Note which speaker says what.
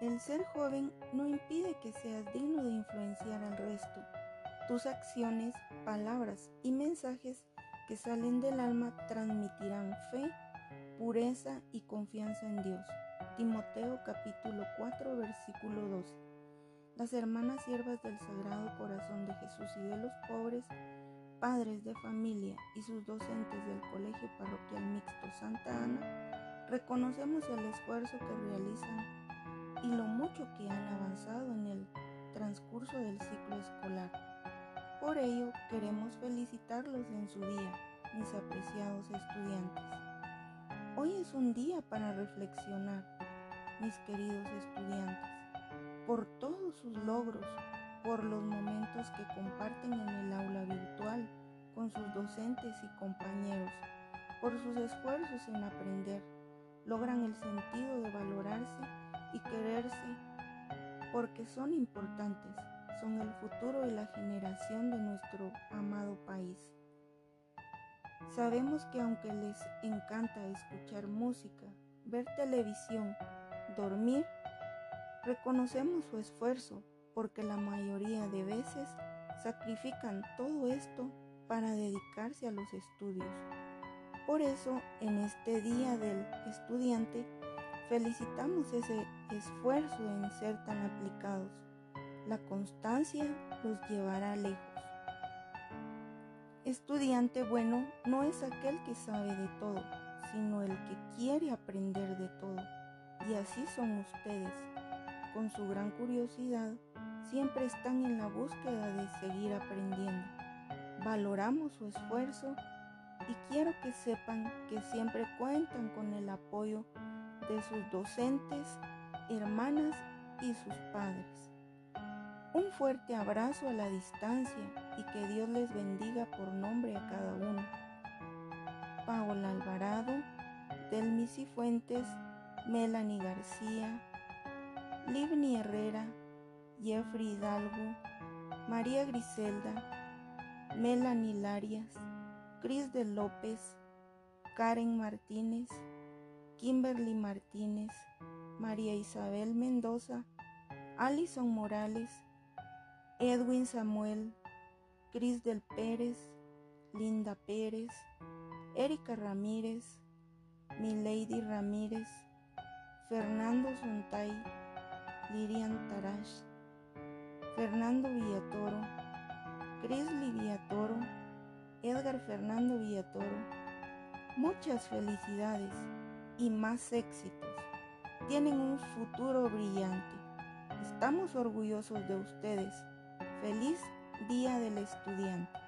Speaker 1: El ser joven no impide que seas digno de influenciar al resto. Tus acciones, palabras y mensajes que salen del alma transmitirán fe, pureza y confianza en Dios. Timoteo capítulo 4 versículo 12. Las hermanas siervas del Sagrado Corazón de Jesús y de los pobres, padres de familia y sus docentes del Colegio Parroquial Mixto Santa Ana, reconocemos el esfuerzo que realizan y lo mucho que han avanzado en el transcurso del ciclo escolar. Por ello, queremos felicitarlos en su día, mis apreciados estudiantes. Hoy es un día para reflexionar, mis queridos estudiantes, por todos sus logros, por los momentos que comparten en el aula virtual con sus docentes y compañeros, por sus esfuerzos en aprender, logran el sentido de valorarse y quererse porque son importantes, son el futuro de la generación de nuestro amado país. Sabemos que aunque les encanta escuchar música, ver televisión, dormir, reconocemos su esfuerzo porque la mayoría de veces sacrifican todo esto para dedicarse a los estudios. Por eso, en este Día del Estudiante, felicitamos ese esfuerzo en ser tan aplicados. La constancia los llevará lejos. Estudiante bueno no es aquel que sabe de todo, sino el que quiere aprender de todo. Y así son ustedes. Con su gran curiosidad, siempre están en la búsqueda de seguir aprendiendo. Valoramos su esfuerzo y quiero que sepan que siempre cuentan con el apoyo de sus docentes, hermanas y sus padres. Un fuerte abrazo a la distancia y que Dios les bendiga por nombre a cada uno. Paola Alvarado, Delmisi Fuentes, Melanie García, Livni Herrera, Jeffrey Hidalgo, María Griselda, Melanie Larias, Cris de López, Karen Martínez, Kimberly Martínez, María Isabel Mendoza, Alison Morales, Edwin Samuel, Cris del Pérez, Linda Pérez, Erika Ramírez, Milady Ramírez, Fernando Sontay, Lirian Tarash, Fernando Villatoro, Crisly Villatoro, Edgar Fernando Villatoro. Muchas felicidades y más éxitos. Tienen un futuro brillante. Estamos orgullosos de ustedes. Feliz Día del Estudiante.